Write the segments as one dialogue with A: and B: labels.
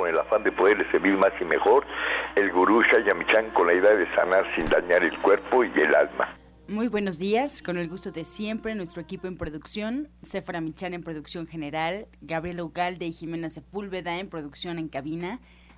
A: con el afán de poderle servir más y mejor, el gurú Shayamichan con la idea de sanar sin dañar el cuerpo y el alma.
B: Muy buenos días, con el gusto de siempre, nuestro equipo en producción, Cefra Michan en producción general, Gabriela Ugalde y Jimena Sepúlveda en producción en cabina,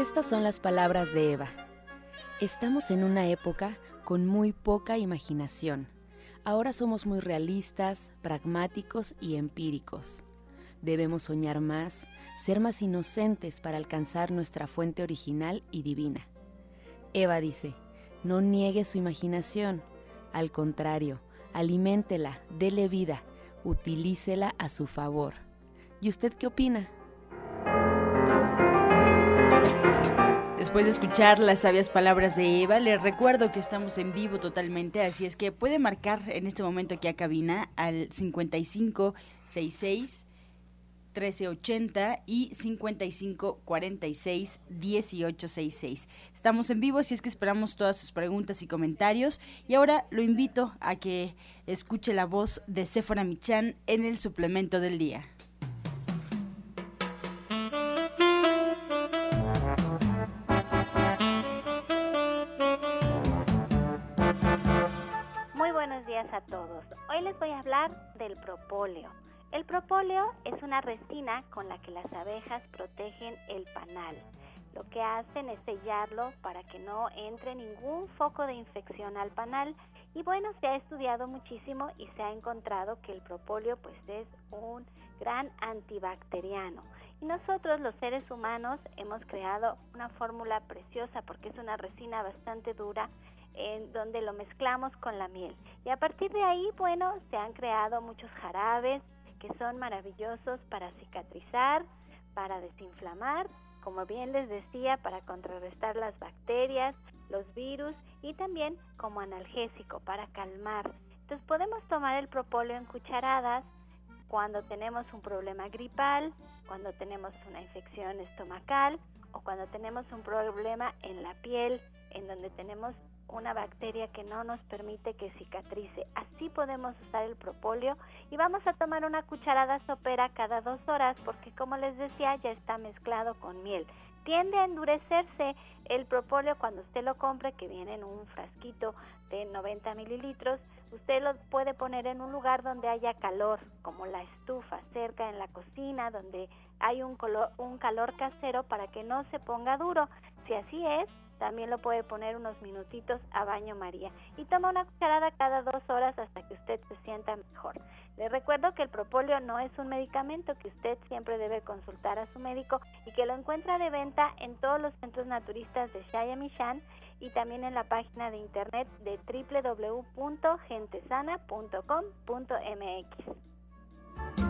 C: Estas son las palabras de Eva. Estamos en una época con muy poca imaginación. Ahora somos muy realistas, pragmáticos y empíricos. Debemos soñar más, ser más inocentes para alcanzar nuestra fuente original y divina. Eva dice, no niegue su imaginación, al contrario, aliméntela, dele vida, utilícela a su favor. ¿Y usted qué opina?
B: Después de escuchar las sabias palabras de Eva, les recuerdo que estamos en vivo totalmente, así es que puede marcar en este momento aquí a cabina al 5566 1380 y 5546 1866. Estamos en vivo, así es que esperamos todas sus preguntas y comentarios. Y ahora lo invito a que escuche la voz de Sephora Michan en el suplemento del día.
D: Hablar del propóleo. El propóleo es una resina con la que las abejas protegen el panal. Lo que hacen es sellarlo para que no entre ningún foco de infección al panal. Y bueno, se ha estudiado muchísimo y se ha encontrado que el propóleo pues es un gran antibacteriano. Y nosotros los seres humanos hemos creado una fórmula preciosa porque es una resina bastante dura en donde lo mezclamos con la miel. Y a partir de ahí, bueno, se han creado muchos jarabes que son maravillosos para cicatrizar, para desinflamar, como bien les decía, para contrarrestar las bacterias, los virus y también como analgésico para calmar. Entonces podemos tomar el propóleo en cucharadas cuando tenemos un problema gripal, cuando tenemos una infección estomacal o cuando tenemos un problema en la piel, en donde tenemos una bacteria que no nos permite que cicatrice. Así podemos usar el propóleo y vamos a tomar una cucharada sopera cada dos horas porque como les decía ya está mezclado con miel. Tiende a endurecerse el propóleo cuando usted lo compre que viene en un frasquito de 90 mililitros. Usted lo puede poner en un lugar donde haya calor, como la estufa, cerca en la cocina, donde hay un, un calor casero para que no se ponga duro. Si así es, también lo puede poner unos minutitos a baño María y toma una cucharada cada dos horas hasta que usted se sienta mejor. Le recuerdo que el propóleo no es un medicamento, que usted siempre debe consultar a su médico y que lo encuentra de venta en todos los centros naturistas de Shayamishan y también en la página de internet de www.gentesana.com.mx.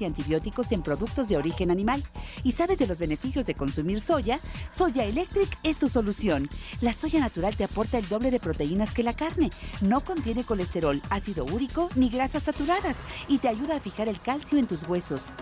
E: y antibióticos en productos de origen animal. ¿Y sabes de los beneficios de consumir soya? Soya Electric es tu solución. La soya natural te aporta el doble de proteínas que la carne. No contiene colesterol, ácido úrico ni grasas saturadas y te ayuda a fijar el calcio en tus huesos.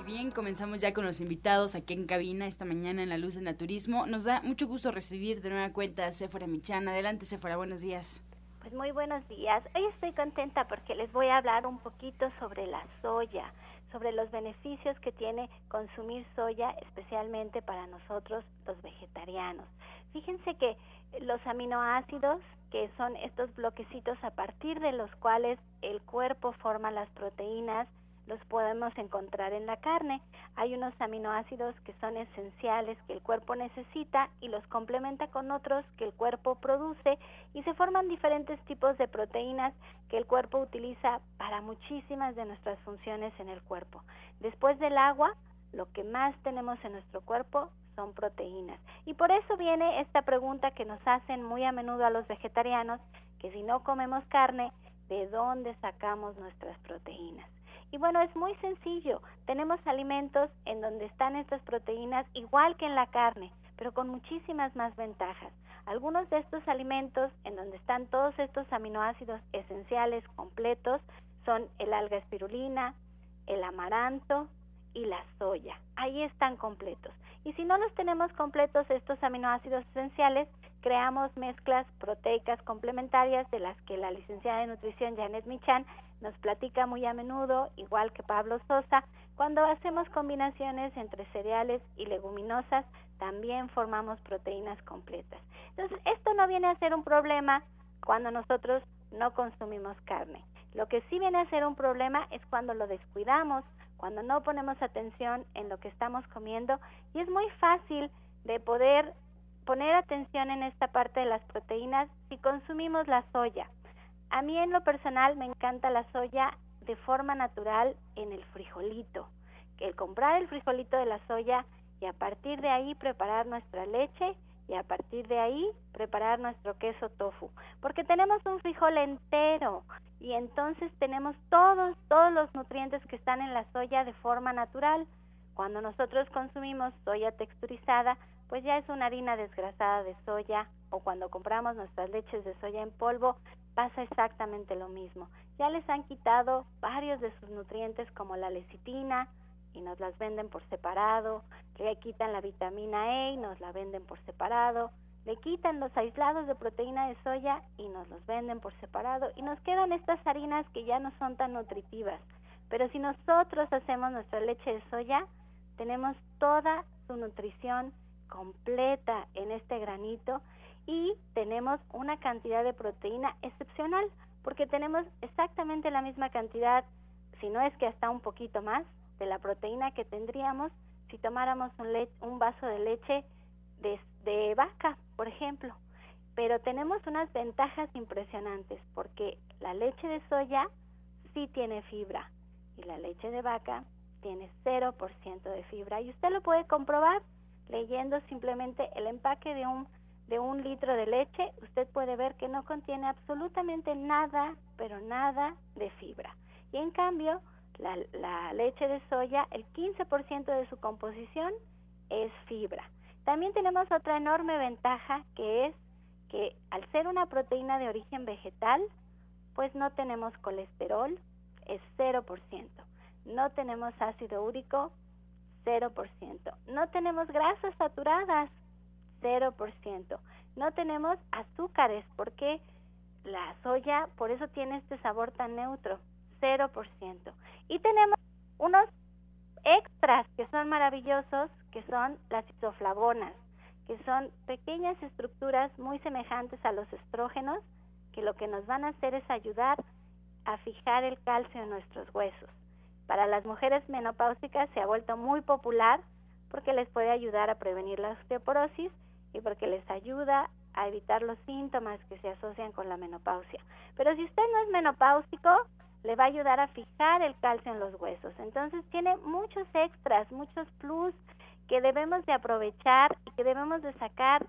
B: Y Bien, comenzamos ya con los invitados aquí en cabina esta mañana en La Luz del Naturismo. Nos da mucho gusto recibir de nueva cuenta a Sephora Michan. Adelante, Sephora, buenos días.
D: Pues muy buenos días. Hoy estoy contenta porque les voy a hablar un poquito sobre la soya, sobre los beneficios que tiene consumir soya, especialmente para nosotros los vegetarianos. Fíjense que los aminoácidos que son estos bloquecitos a partir de los cuales el cuerpo forma las proteínas, los podemos encontrar en la carne. Hay unos aminoácidos que son esenciales que el cuerpo necesita y los complementa con otros que el cuerpo produce y se forman diferentes tipos de proteínas que el cuerpo utiliza para muchísimas de nuestras funciones en el cuerpo. Después del agua, lo que más tenemos en nuestro cuerpo son proteínas. Y por eso viene esta pregunta que nos hacen muy a menudo a los vegetarianos, que si no comemos carne, ¿de dónde sacamos nuestras proteínas? Y bueno, es muy sencillo. Tenemos alimentos en donde están estas proteínas igual que en la carne, pero con muchísimas más ventajas. Algunos de estos alimentos en donde están todos estos aminoácidos esenciales completos son el alga espirulina, el amaranto y la soya. Ahí están completos. Y si no los tenemos completos estos aminoácidos esenciales, creamos mezclas proteicas complementarias de las que la licenciada de nutrición Janet Michan nos platica muy a menudo, igual que Pablo Sosa, cuando hacemos combinaciones entre cereales y leguminosas, también formamos proteínas completas. Entonces, esto no viene a ser un problema cuando nosotros no consumimos carne. Lo que sí viene a ser un problema es cuando lo descuidamos, cuando no ponemos atención en lo que estamos comiendo y es muy fácil de poder poner atención en esta parte de las proteínas si consumimos la soya. A mí en lo personal me encanta la soya de forma natural en el frijolito. El comprar el frijolito de la soya y a partir de ahí preparar nuestra leche y a partir de ahí preparar nuestro queso tofu, porque tenemos un frijol entero y entonces tenemos todos todos los nutrientes que están en la soya de forma natural. Cuando nosotros consumimos soya texturizada, pues ya es una harina desgrasada de soya o cuando compramos nuestras leches de soya en polvo, pasa exactamente lo mismo. Ya les han quitado varios de sus nutrientes como la lecitina y nos las venden por separado, le quitan la vitamina E y nos la venden por separado, le quitan los aislados de proteína de soya y nos los venden por separado y nos quedan estas harinas que ya no son tan nutritivas. Pero si nosotros hacemos nuestra leche de soya, tenemos toda su nutrición completa en este granito y tenemos una cantidad de proteína excepcional porque tenemos exactamente la misma cantidad, si no es que hasta un poquito más, de la proteína que tendríamos si tomáramos un, vaso de leche de, de vaca, por ejemplo. Pero tenemos unas ventajas impresionantes porque la leche de soya sí tiene fibra y la leche de vaca tiene 0% de fibra y usted lo puede comprobar leyendo simplemente el empaque de un de un litro de leche, usted puede ver que no contiene absolutamente nada, pero nada de fibra. Y en cambio, la, la leche de soya, el 15% de su composición es fibra. También tenemos otra enorme ventaja que es que al ser una proteína de origen vegetal, pues no tenemos colesterol, es 0%. No tenemos ácido úrico, 0%. No tenemos grasas saturadas, 0%. No tenemos azúcares porque la soya, por eso tiene este sabor tan neutro, 0%. Y tenemos unos extras que son maravillosos, que son las isoflavonas, que son pequeñas estructuras muy semejantes a los estrógenos, que lo que nos van a hacer es ayudar a fijar el calcio en nuestros huesos. Para las mujeres menopáusicas se ha vuelto muy popular porque les puede ayudar a prevenir la osteoporosis y porque les ayuda a evitar los síntomas que se asocian con la menopausia. Pero si usted no es menopáusico, le va a ayudar a fijar el calcio en los huesos. Entonces tiene muchos extras, muchos plus que debemos de aprovechar y que debemos de sacar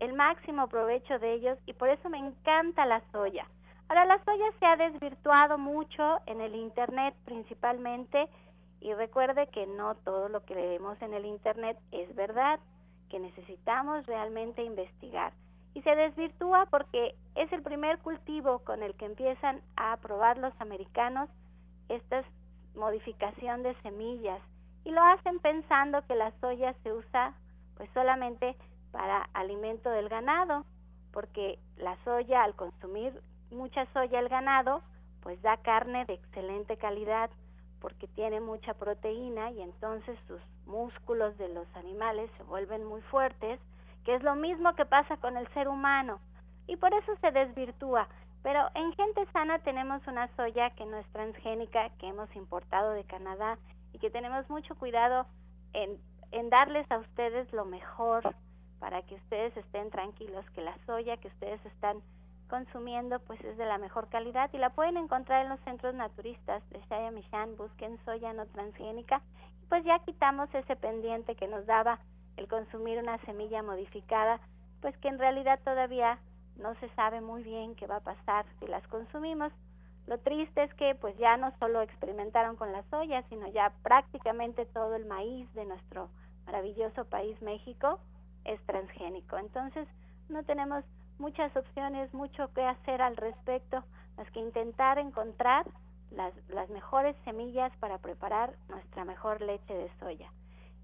D: el máximo provecho de ellos y por eso me encanta la soya. Ahora la soya se ha desvirtuado mucho en el internet principalmente y recuerde que no todo lo que leemos en el internet es verdad que necesitamos realmente investigar. Y se desvirtúa porque es el primer cultivo con el que empiezan a probar los americanos esta modificación de semillas y lo hacen pensando que la soya se usa pues solamente para alimento del ganado, porque la soya al consumir mucha soya el ganado, pues da carne de excelente calidad porque tiene mucha proteína y entonces sus músculos de los animales se vuelven muy fuertes, que es lo mismo que pasa con el ser humano. y por eso se desvirtúa. Pero en gente sana tenemos una soya que no es transgénica, que hemos importado de Canadá y que tenemos mucho cuidado en, darles a ustedes lo mejor para que ustedes estén tranquilos, que la soya que ustedes están consumiendo pues es de la mejor calidad y la pueden encontrar en los centros naturistas de Shaya Mishan, busquen soya no transgénica pues ya quitamos ese pendiente que nos daba el consumir una semilla modificada, pues que en realidad todavía no se sabe muy bien qué va a pasar si las consumimos. Lo triste es que pues ya no solo experimentaron con la soya, sino ya prácticamente todo el maíz de nuestro maravilloso país México es transgénico. Entonces no tenemos muchas opciones, mucho que hacer al respecto, más que intentar encontrar las, las mejores semillas para preparar nuestra mejor leche de soya.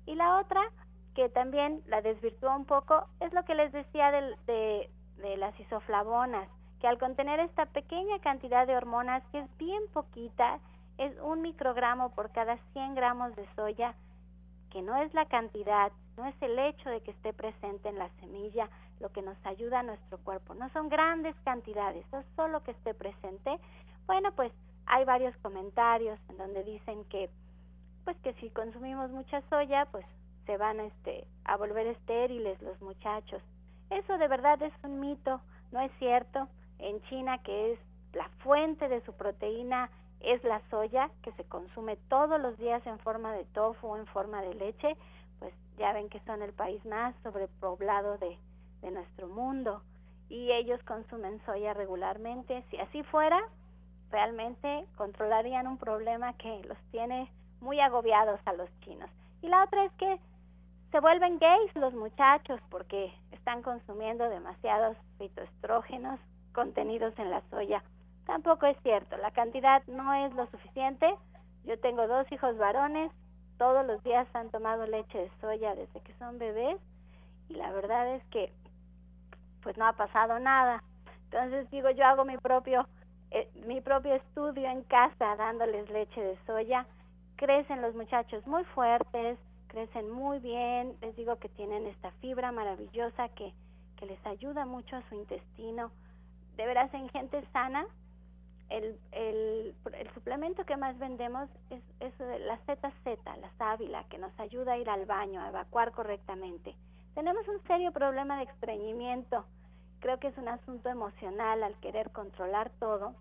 D: Y la otra, que también la desvirtúa un poco, es lo que les decía de, de las isoflavonas, que al contener esta pequeña cantidad de hormonas, que es bien poquita, es un microgramo por cada 100 gramos de soya, que no es la cantidad, no es el hecho de que esté presente en la semilla lo que nos ayuda a nuestro cuerpo, no son grandes cantidades, es solo que esté presente. Bueno, pues hay varios comentarios en donde dicen que pues que si consumimos mucha soya, pues se van este a volver estériles los muchachos. Eso de verdad es un mito, no es cierto. En China, que es la fuente de su proteína, es la soya, que se consume todos los días en forma de tofu o en forma de leche, pues ya ven que son el país más sobrepoblado de nuestro mundo y ellos consumen soya regularmente. Si así fuera, realmente controlarían un problema que los tiene muy agobiados a los chinos. Y la otra es que se vuelven gays los muchachos porque están consumiendo demasiados fitoestrógenos contenidos en la soya. Tampoco es cierto, la cantidad no es lo suficiente. Yo tengo dos hijos varones, todos los días han tomado leche de soya desde que son bebés y la verdad es que pues no ha pasado nada. Entonces digo, yo hago mi propio eh, mi propio estudio en casa dándoles leche de soya. Crecen los muchachos muy fuertes, crecen muy bien, les digo que tienen esta fibra maravillosa que, que les ayuda mucho a su intestino. De veras, en gente sana, el, el, el suplemento que más vendemos es, es la ZZ, la sábila, que nos ayuda a ir al baño, a evacuar correctamente. Tenemos un serio problema de estreñimiento. Creo que es un asunto emocional al querer controlar todo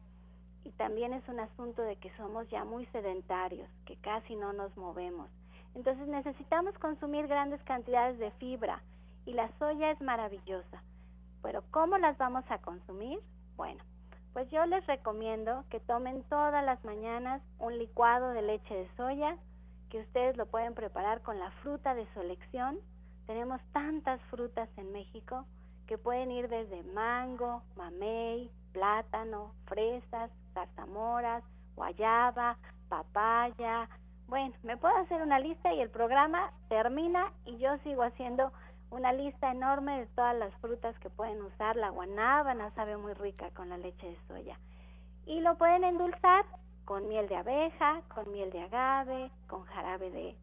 D: y también es un asunto de que somos ya muy sedentarios, que casi no nos movemos. Entonces necesitamos consumir grandes cantidades de fibra y la soya es maravillosa. Pero ¿cómo las vamos a consumir? Bueno, pues yo les recomiendo que tomen todas las mañanas un licuado de leche de soya, que ustedes lo pueden preparar con la fruta de su elección. Tenemos tantas frutas en México que pueden ir desde mango, mamey, plátano, fresas, zarzamoras, guayaba, papaya, bueno, me puedo hacer una lista y el programa termina y yo sigo haciendo una lista enorme de todas las frutas que pueden usar. La guanábana sabe muy rica con la leche de soya. Y lo pueden endulzar con miel de abeja, con miel de agave, con jarabe de,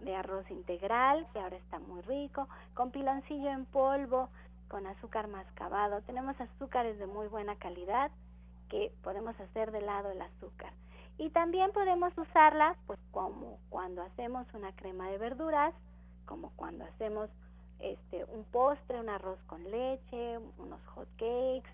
D: de, arroz integral, que ahora está muy rico, con piloncillo en polvo, con azúcar mascabado. Tenemos azúcares de muy buena calidad que podemos hacer de lado el azúcar. Y también podemos usarla pues como cuando hacemos una crema de verduras, como cuando hacemos este un postre, un arroz con leche, unos hot cakes,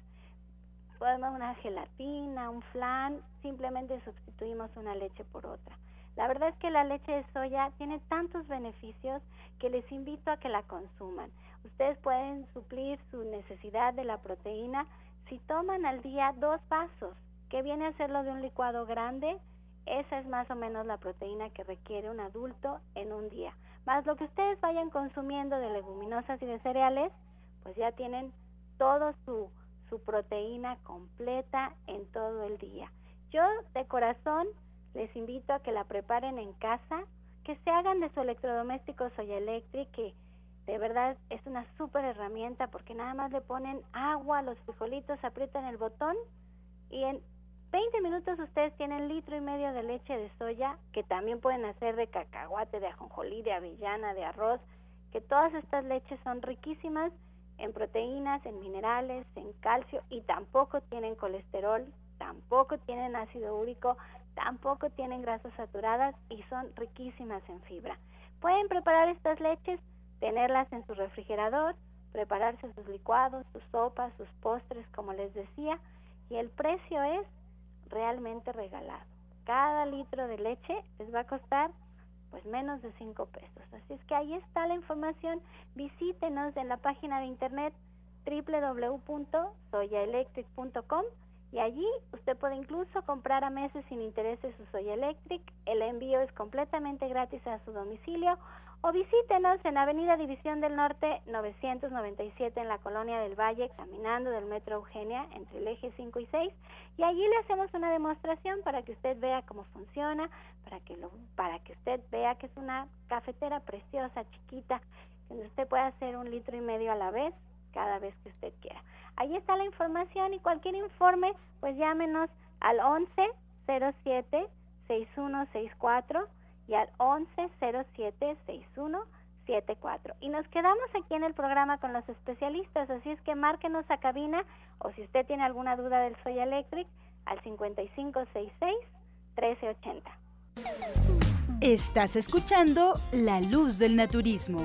D: podemos una gelatina, un flan, simplemente sustituimos una leche por otra. La verdad es que la leche de soya tiene tantos beneficios que les invito a que la consuman. Ustedes pueden suplir su necesidad de la proteína si toman al día dos vasos que viene a ser lo de un licuado grande, esa es más o menos la proteína que requiere un adulto en un día. Más lo que ustedes vayan consumiendo de leguminosas y de cereales, pues ya tienen toda su, su proteína completa en todo el día. Yo de corazón les invito a que la preparen en casa, que se hagan de su electrodoméstico Soya Electric, de verdad es una súper herramienta porque nada más le ponen agua a los frijolitos, aprietan el botón y en 20 minutos ustedes tienen litro y medio de leche de soya, que también pueden hacer de cacahuate, de ajonjolí, de avellana, de arroz, que todas estas leches son riquísimas en proteínas, en minerales, en calcio y tampoco tienen colesterol, tampoco tienen ácido úrico, tampoco tienen grasas saturadas y son riquísimas en fibra. Pueden preparar estas leches, tenerlas en su refrigerador, prepararse sus licuados, sus sopas, sus postres, como les decía, y el precio es realmente regalado. Cada litro de leche les va a costar pues menos de 5 pesos. Así es que ahí está la información. Visítenos en la página de internet www.soyaelectric.com y allí usted puede incluso comprar a meses sin intereses su Soya Electric. El envío es completamente gratis a su domicilio o visítenos en Avenida División del Norte 997 en la Colonia del Valle, caminando del Metro Eugenia entre el eje 5 y 6 y allí le hacemos una demostración para que usted vea cómo funciona, para que lo para que usted vea que es una cafetera preciosa, chiquita, donde usted puede hacer un litro y medio a la vez cada vez que usted quiera. Ahí está la información y cualquier informe, pues llámenos al 11 07 6164 y al 1107-6174. Y nos quedamos aquí en el programa con los especialistas, así es que márquenos a cabina o si usted tiene alguna duda del Soy Electric al 5566-1380.
B: Estás escuchando La Luz del Naturismo.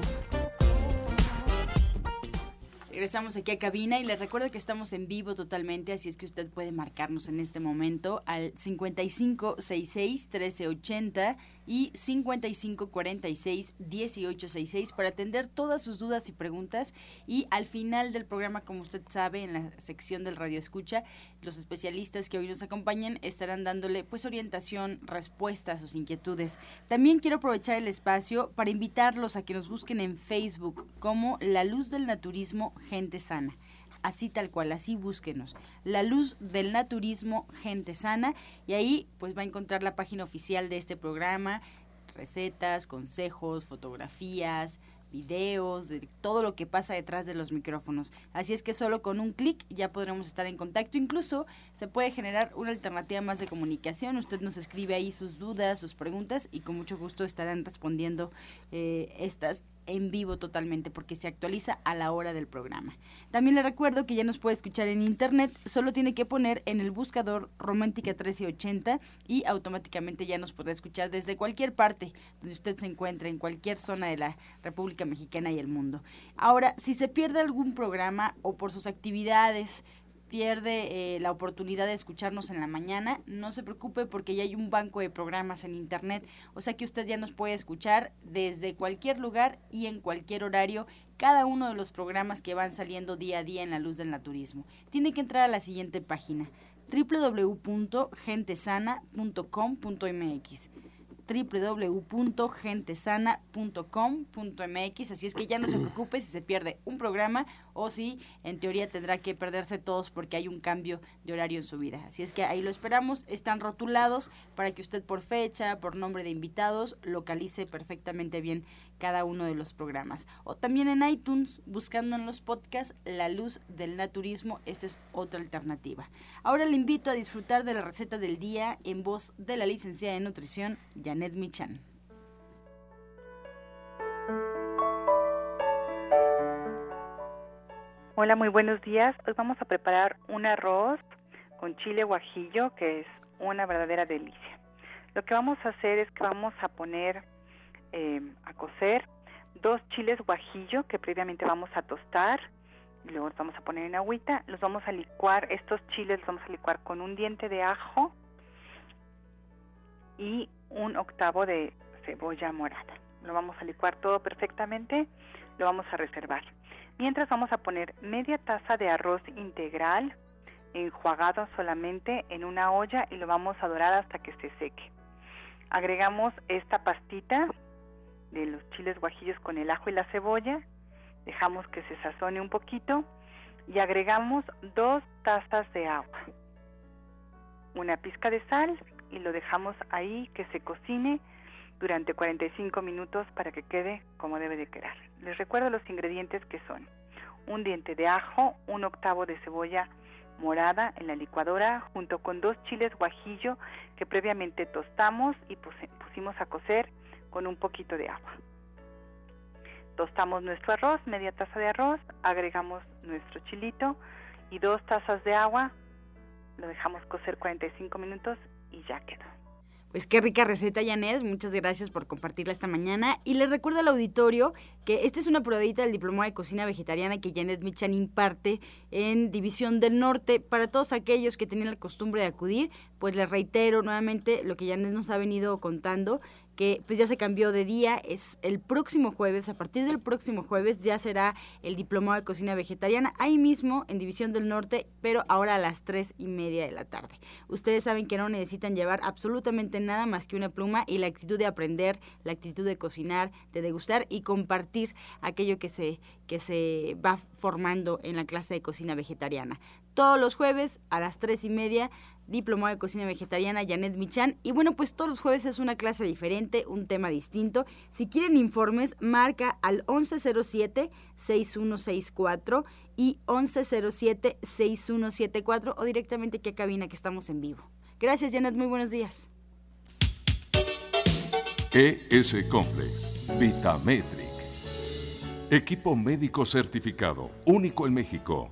B: Regresamos aquí a cabina y les recuerdo que estamos en vivo totalmente, así es que usted puede marcarnos en este momento al 5566-1380 y 5546-1866 para atender todas sus dudas y preguntas. Y al final del programa, como usted sabe, en la sección del Radio Escucha, los especialistas que hoy nos acompañan estarán dándole pues orientación, respuesta a sus inquietudes. También quiero aprovechar el espacio para invitarlos a que nos busquen en Facebook como La Luz del Naturismo gente sana. Así tal cual, así búsquenos. La luz del naturismo, gente sana. Y ahí pues va a encontrar la página oficial de este programa, recetas, consejos, fotografías, videos, de todo lo que pasa detrás de los micrófonos. Así es que solo con un clic ya podremos estar en contacto. Incluso se puede generar una alternativa más de comunicación. Usted nos escribe ahí sus dudas, sus preguntas y con mucho gusto estarán respondiendo eh, estas en vivo totalmente porque se actualiza a la hora del programa. También le recuerdo que ya nos puede escuchar en internet, solo tiene que poner en el buscador Romántica 1380 y automáticamente ya nos podrá escuchar desde cualquier parte donde usted se encuentre, en cualquier zona de la República Mexicana y el mundo. Ahora, si se pierde algún programa o por sus actividades, pierde eh, la oportunidad de escucharnos en la mañana, no se preocupe porque ya hay un banco de programas en internet, o sea que usted ya nos puede escuchar desde cualquier lugar y en cualquier horario cada uno de los programas que van saliendo día a día en la luz del naturismo. Tiene que entrar a la siguiente página www.gentesana.com.mx www.gentesana.com.mx, así es que ya no se preocupe si se pierde un programa o si en teoría tendrá que perderse todos porque hay un cambio de horario en su vida. Así es que ahí lo esperamos, están rotulados para que usted por fecha, por nombre de invitados, localice perfectamente bien cada uno de los programas. O también en iTunes, buscando en los podcasts La Luz del Naturismo, esta es otra alternativa. Ahora le invito a disfrutar de la receta del día en voz de la licenciada en nutrición, Janet Michan.
F: Hola, muy buenos días. Hoy vamos a preparar un arroz con chile guajillo, que es una verdadera delicia. Lo que vamos a hacer es que vamos a poner eh, a cocer dos chiles guajillo que previamente vamos a tostar y luego los vamos a poner en agüita. Los vamos a licuar, estos chiles los vamos a licuar con un diente de ajo y un octavo de cebolla morada. Lo vamos a licuar todo perfectamente, lo vamos a reservar. Mientras vamos a poner media taza de arroz integral enjuagado solamente en una olla y lo vamos a dorar hasta que se seque. Agregamos esta pastita de los chiles guajillos con el ajo y la cebolla, dejamos que se sazone un poquito y agregamos dos tazas de agua, una pizca de sal y lo dejamos ahí que se cocine durante 45 minutos para que quede como debe de quedar. Les recuerdo los ingredientes que son un diente de ajo, un octavo de cebolla morada en la licuadora junto con dos chiles guajillo que previamente tostamos y pusimos a cocer con un poquito de agua. Tostamos nuestro arroz, media taza de arroz, agregamos nuestro chilito y dos tazas de agua. Lo dejamos cocer 45 minutos y ya quedó.
B: Pues qué rica receta, Janet. Muchas gracias por compartirla esta mañana. Y les recuerdo al auditorio que esta es una probadita del Diplomado de Cocina Vegetariana que Janet Michan imparte en División del Norte. Para todos aquellos que tienen la costumbre de acudir, pues les reitero nuevamente lo que Janet nos ha venido contando que pues ya se cambió de día, es el próximo jueves, a partir del próximo jueves ya será el diplomado de cocina vegetariana, ahí mismo en División del Norte, pero ahora a las tres y media de la tarde. Ustedes saben que no necesitan llevar absolutamente nada más que una pluma y la actitud de aprender, la actitud de cocinar, de degustar y compartir aquello que se, que se va formando en la clase de cocina vegetariana. Todos los jueves a las tres y media diplomado de cocina vegetariana Janet Michan. Y bueno, pues todos los jueves es una clase diferente, un tema distinto. Si quieren informes, marca al 1107-6164 y 1107-6174 o directamente aquí a cabina que estamos en vivo. Gracias Janet, muy buenos días.
G: ES Complex, Vitametric. Equipo médico certificado, único en México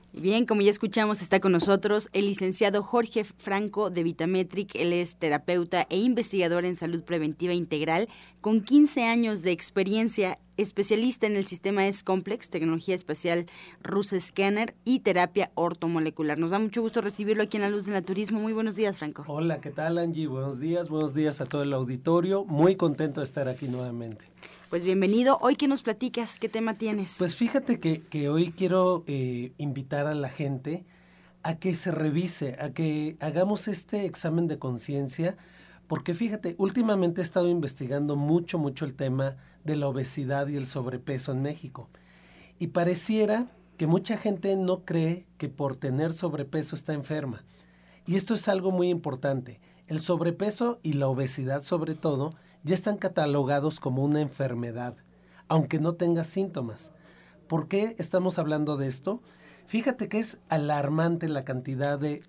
B: Bien, como ya escuchamos, está con nosotros el licenciado Jorge Franco de Vitametric. Él es terapeuta e investigador en salud preventiva integral con 15 años de experiencia, especialista en el sistema S-Complex, tecnología espacial Rus Scanner y terapia ortomolecular. Nos da mucho gusto recibirlo aquí en La Luz del Naturismo. Muy buenos días, Franco.
H: Hola, ¿qué tal, Angie? Buenos días, buenos días a todo el auditorio. Muy contento de estar aquí nuevamente.
B: Pues bienvenido. Hoy, ¿qué nos platicas? ¿Qué tema tienes?
H: Pues fíjate que, que hoy quiero eh, invitar a la gente a que se revise, a que hagamos este examen de conciencia, porque fíjate, últimamente he estado investigando mucho, mucho el tema de la obesidad y el sobrepeso en México. Y pareciera que mucha gente no cree que por tener sobrepeso está enferma. Y esto es algo muy importante. El sobrepeso y la obesidad sobre todo ya están catalogados como una enfermedad, aunque no tenga síntomas. ¿Por qué estamos hablando de esto? Fíjate que es alarmante la cantidad de,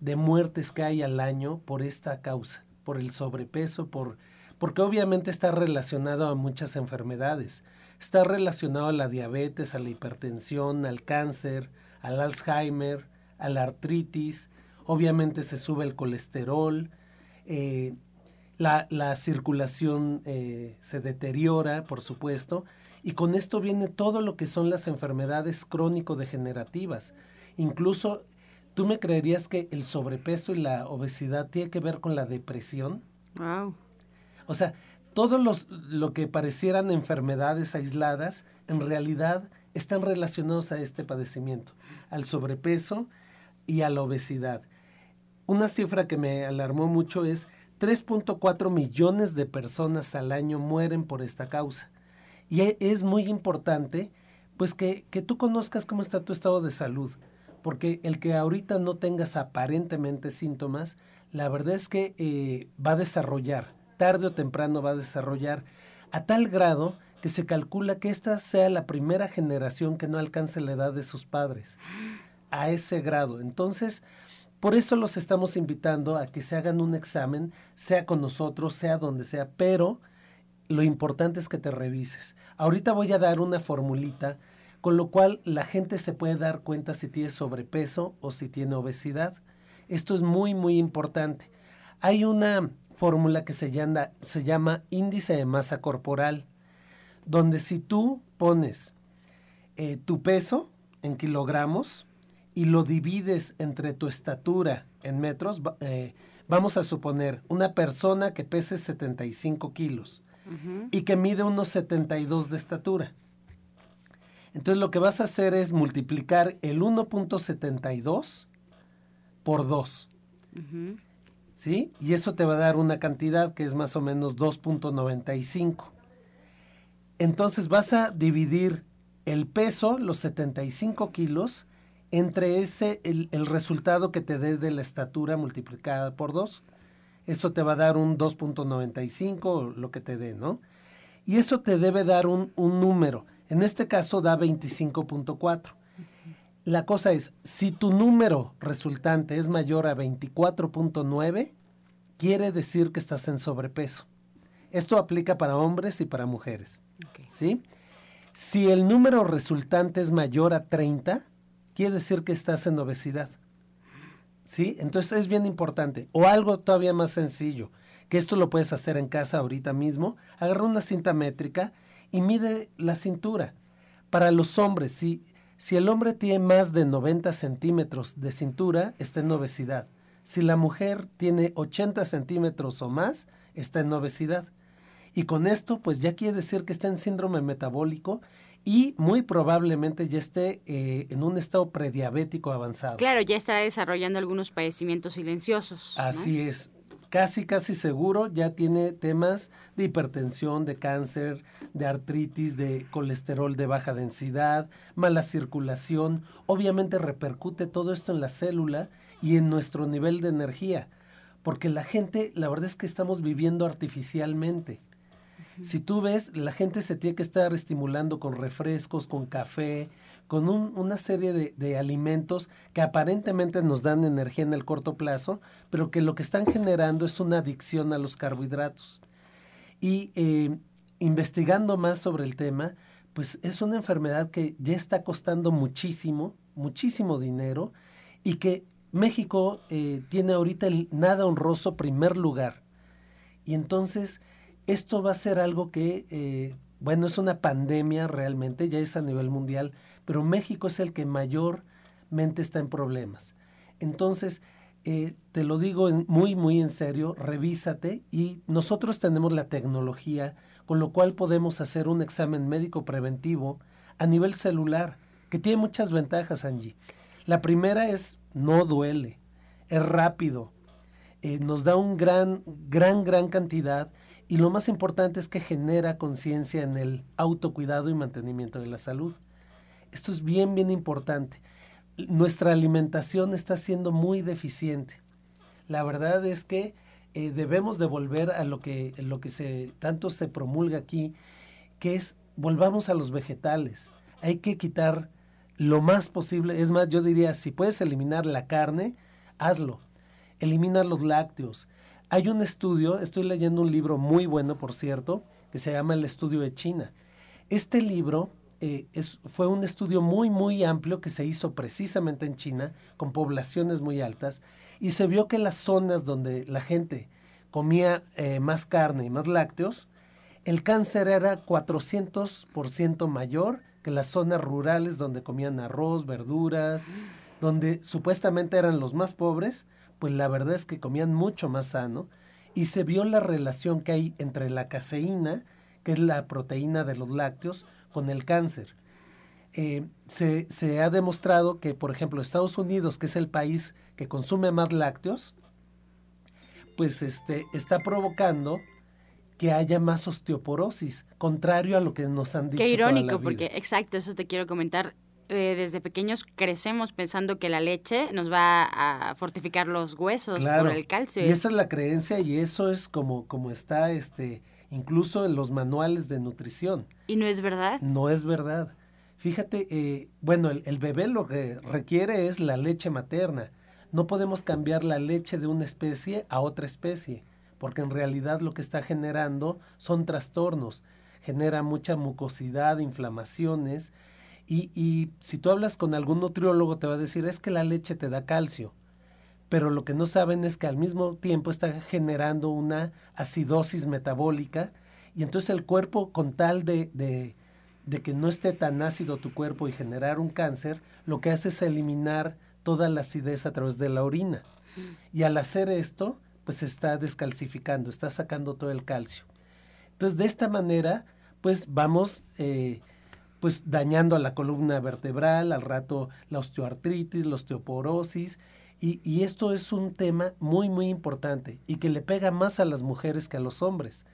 H: de, muertes que hay al año por esta causa, por el sobrepeso, por, porque obviamente está relacionado a muchas enfermedades. Está relacionado a la diabetes, a la hipertensión, al cáncer, al Alzheimer, a la artritis. Obviamente se sube el colesterol, eh, la, la circulación eh, se deteriora, por supuesto, y con esto viene todo lo que son las enfermedades crónico-degenerativas. Incluso, ¿tú me creerías que el sobrepeso y la obesidad tiene que ver con la depresión?
B: Wow.
H: O sea, todos los lo que parecieran enfermedades aisladas, en realidad están relacionados a este padecimiento, al sobrepeso y a la obesidad. Una cifra que me alarmó mucho es 3.4 millones de personas al año mueren por esta causa. Y e, es muy importante pues que, que, tú conozcas cómo está tu estado de salud, porque el que ahorita no tengas aparentemente síntomas, la verdad es que eh, va a desarrollar, tarde o temprano va a desarrollar, a tal grado que se calcula que esta sea la primera generación que no alcance la edad de sus padres. A ese grado. Entonces, por eso los estamos invitando a que se hagan un examen, sea con nosotros, sea donde sea, pero lo importante es que te revises. Ahorita voy a dar una formulita con lo cual la gente se puede dar cuenta si tiene sobrepeso o si tiene obesidad. Esto es muy, muy importante. Hay una fórmula que se llama, índice de masa corporal, donde si tú pones eh, tu peso en kilogramos y lo divides entre tu estatura en metros, eh, vamos a suponer una persona que pese 75 kilos y que mide unos 72 de estatura. Entonces lo que vas a hacer es multiplicar el 1.72 por 2. ¿Sí? Y eso te va a dar una cantidad que es más o menos 2.95. Entonces vas a dividir el peso, los 75 kilos, entre ese, el, resultado que te dé de la estatura multiplicada por 2. Eso te va a dar un 2.95, lo que te dé, ¿no? Y eso te debe dar un, un número. En este caso da 25.4. La cosa es, si tu número resultante es mayor a 24.9, quiere decir que estás en sobrepeso. Esto aplica para hombres y para mujeres. ¿Sí? Si el número resultante es mayor a 30, quiere decir que estás en obesidad. ¿Sí? Entonces es bien importante. O algo todavía más sencillo, que esto lo puedes hacer en casa ahorita mismo. Agarra una cinta métrica y mide la cintura. Para los hombres, si, si el hombre tiene más de 90 centímetros de cintura, está en obesidad. Si la mujer tiene 80 centímetros o más, está en obesidad. Y con esto, pues ya quiere decir que está en síndrome metabólico y muy probablemente ya esté eh, en un estado prediabético avanzado.
B: Claro, ya está desarrollando algunos padecimientos silenciosos.
H: Así es. Casi, casi seguro ya tiene temas de hipertensión, de cáncer, de artritis, de colesterol de baja densidad, mala circulación. Obviamente repercute todo esto en la célula y en nuestro nivel de energía, porque la gente, la verdad es que estamos viviendo artificialmente. Si tú ves, la gente se tiene que estar estimulando con refrescos, con café, con una serie de, alimentos que aparentemente nos dan energía en el corto plazo, pero que lo que están generando es una adicción a los carbohidratos. Y eh, investigando más sobre el tema, pues es una enfermedad que ya está costando muchísimo, muchísimo dinero, y que México eh, tiene ahorita el nada honroso primer lugar. Y entonces esto va a ser algo que, eh, bueno, es una pandemia realmente, ya es a nivel mundial, pero México es el que mayormente está en problemas. Entonces, eh, te lo digo muy, muy en serio, revísate y nosotros tenemos la tecnología con lo cual podemos hacer un examen médico preventivo a nivel celular, que tiene muchas ventajas, Angie. La primera es no duele, es rápido, eh, nos da un gran, gran, gran cantidad y lo más importante es que genera conciencia en el autocuidado y mantenimiento de la salud. Esto es bien, bien importante. Nuestra alimentación está siendo muy deficiente. La verdad es que eh, debemos de volver a lo que, lo que se, tanto se promulga aquí, que es volvamos a los vegetales. Hay que quitar lo más posible. Es más, yo diría, si puedes eliminar la carne, hazlo. Elimina los lácteos. Hay un estudio, estoy leyendo un libro muy bueno, por cierto, que se llama El Estudio de China. Este libro eh, fue un estudio muy, muy amplio que se hizo precisamente en China, con poblaciones muy altas, y se vio que las zonas donde la gente comía eh, más carne y más lácteos, el cáncer era 400% mayor que las zonas rurales donde comían arroz, verduras, donde supuestamente eran los más pobres, pues la verdad es que comían mucho más sano y se vio la relación que hay entre la caseína, que es la proteína de los lácteos, con el cáncer. Eh, se, se, ha demostrado que, por ejemplo, Estados Unidos, que es el país que consume más lácteos, pues este, está provocando que haya más osteoporosis, contrario a lo que nos han dicho.
B: Qué irónico, porque exacto, eso te quiero comentar. Eh, desde pequeños crecemos pensando que la leche nos va a fortificar los huesos por el calcio.
H: Y esa es la creencia y eso es como, como está este, incluso en los manuales de nutrición.
B: ¿Y no es verdad?
H: No es verdad. Fíjate, eh, bueno, el, el, bebé lo que requiere es la leche materna. No podemos cambiar la leche de una especie a otra especie, porque en realidad lo que está generando son trastornos. Genera mucha mucosidad, inflamaciones, y, si tú hablas con algún nutriólogo te va a decir, es que la leche te da calcio. Pero lo que no saben es que al mismo tiempo está generando una acidosis metabólica y entonces el cuerpo con tal de, de que no esté tan ácido tu cuerpo y generar un cáncer, lo que hace es eliminar toda la acidez a través de la orina. Y al hacer esto, pues está descalcificando, está sacando todo el calcio. Entonces, de esta manera, pues vamos eh, pues dañando a la columna vertebral, al rato la osteoartritis, la osteoporosis, y, y, esto es un tema muy, muy importante y que le pega más a las mujeres que a los hombres.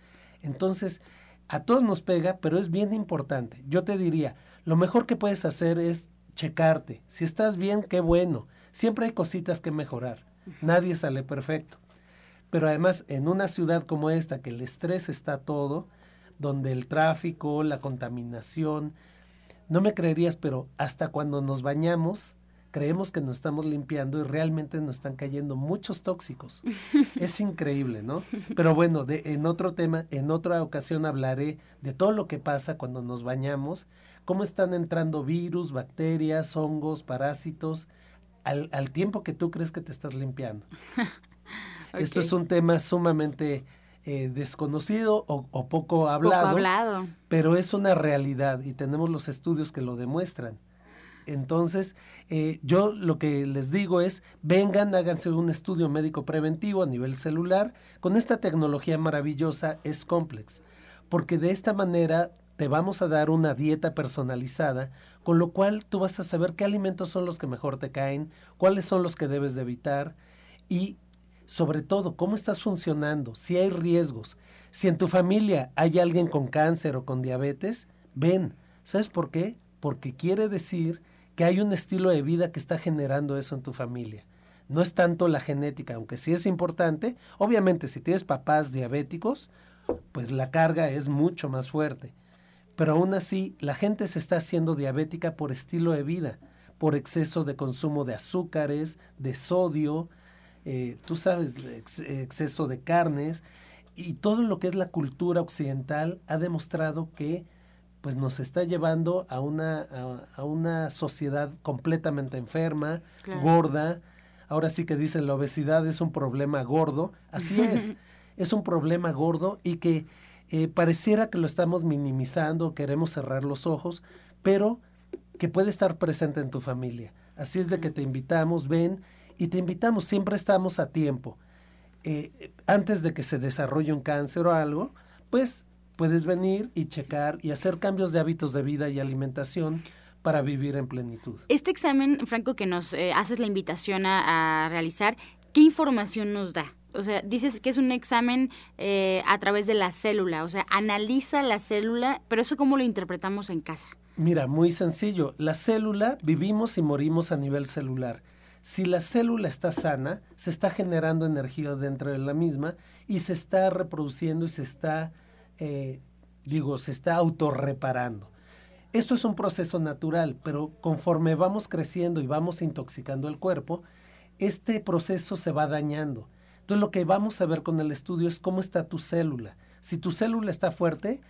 H: Entonces, a todos nos pega, pero es bien importante. Yo te diría, lo mejor que puedes hacer es checarte. Si estás bien, qué bueno. Siempre hay cositas que mejorar. Nadie sale perfecto. Pero además, en una ciudad como esta, que el estrés está todo, donde el tráfico, la contaminación, no me creerías, pero hasta cuando nos bañamos, creemos que nos estamos limpiando y realmente nos están cayendo muchos tóxicos. es increíble, ¿no? Pero bueno, de, en otro tema, en otra ocasión hablaré de todo lo que pasa cuando nos bañamos, cómo están entrando virus, bacterias, hongos, parásitos, al, al tiempo que tú crees que te estás limpiando. Esto es un tema sumamente eh, desconocido o, poco hablado,
B: poco hablado,
H: pero es una realidad y tenemos los estudios que lo demuestran. Entonces, eh, yo lo que les digo es, vengan, háganse un estudio médico preventivo a nivel celular con esta tecnología maravillosa, es complex, porque de esta manera te vamos a dar una dieta personalizada, con lo cual tú vas a saber qué alimentos son los que mejor te caen, cuáles son los que debes de evitar y sobre todo cómo estás funcionando, si hay riesgos. Si en tu familia hay alguien con cáncer o con diabetes, ven. ¿Sabes por qué? Porque quiere decir que hay un estilo de vida que está generando eso en tu familia. No es tanto la genética, aunque sí es importante. Obviamente, si tienes papás diabéticos, pues la carga es mucho más fuerte. Pero aún así, la gente se está haciendo diabética por estilo de vida, por exceso de consumo de azúcares, de sodio, eh, tú sabes, exceso de carnes y todo lo que es la cultura occidental ha demostrado que pues nos está llevando a una, a, una sociedad completamente enferma, gorda. Ahora sí que dicen la obesidad es un problema gordo. Así es, es un problema gordo y que eh, pareciera que lo estamos minimizando, queremos cerrar los ojos, pero que puede estar presente en tu familia. Así es de que te invitamos, ven y te invitamos, siempre estamos a tiempo. Eh, antes de que se desarrolle un cáncer o algo, pues puedes venir y checar y hacer cambios de hábitos de vida y alimentación para vivir en plenitud.
B: Este examen, Franco, que nos eh, haces la invitación a, realizar, ¿qué información nos da? O sea, dices que es un examen eh, a través de la célula, o sea, analiza la célula, pero eso cómo lo interpretamos en casa.
H: Mira, muy sencillo. La célula, vivimos y morimos a nivel celular. Si la célula está sana, se está generando energía dentro de la misma y se está reproduciendo y se está, eh, digo, se está autorreparando. Esto es un proceso natural, pero conforme vamos creciendo y vamos intoxicando el cuerpo, este proceso se va dañando. Entonces lo que vamos a ver con el estudio es cómo está tu célula. Si tu célula está fuerte,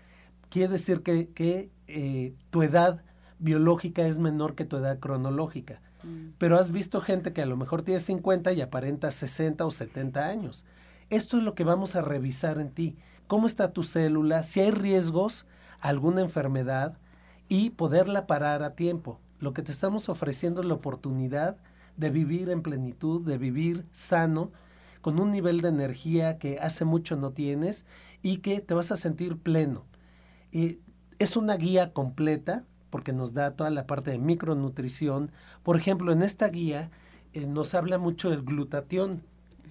H: quiere decir que, eh, tu edad biológica es menor que tu edad cronológica. Mm. Pero has visto gente que a lo mejor tiene 50 y aparenta 60 o 70 años. Esto es lo que vamos a revisar en ti. ¿Cómo está tu célula? Si hay riesgos, alguna enfermedad y poderla parar a tiempo. Lo que te estamos ofreciendo es la oportunidad de vivir en plenitud, de vivir sano, con un nivel de energía que hace mucho no tienes y que te vas a sentir pleno. Y es una guía completa porque nos da toda la parte de micronutrición. Por ejemplo, en esta guía eh, nos habla mucho del glutatión.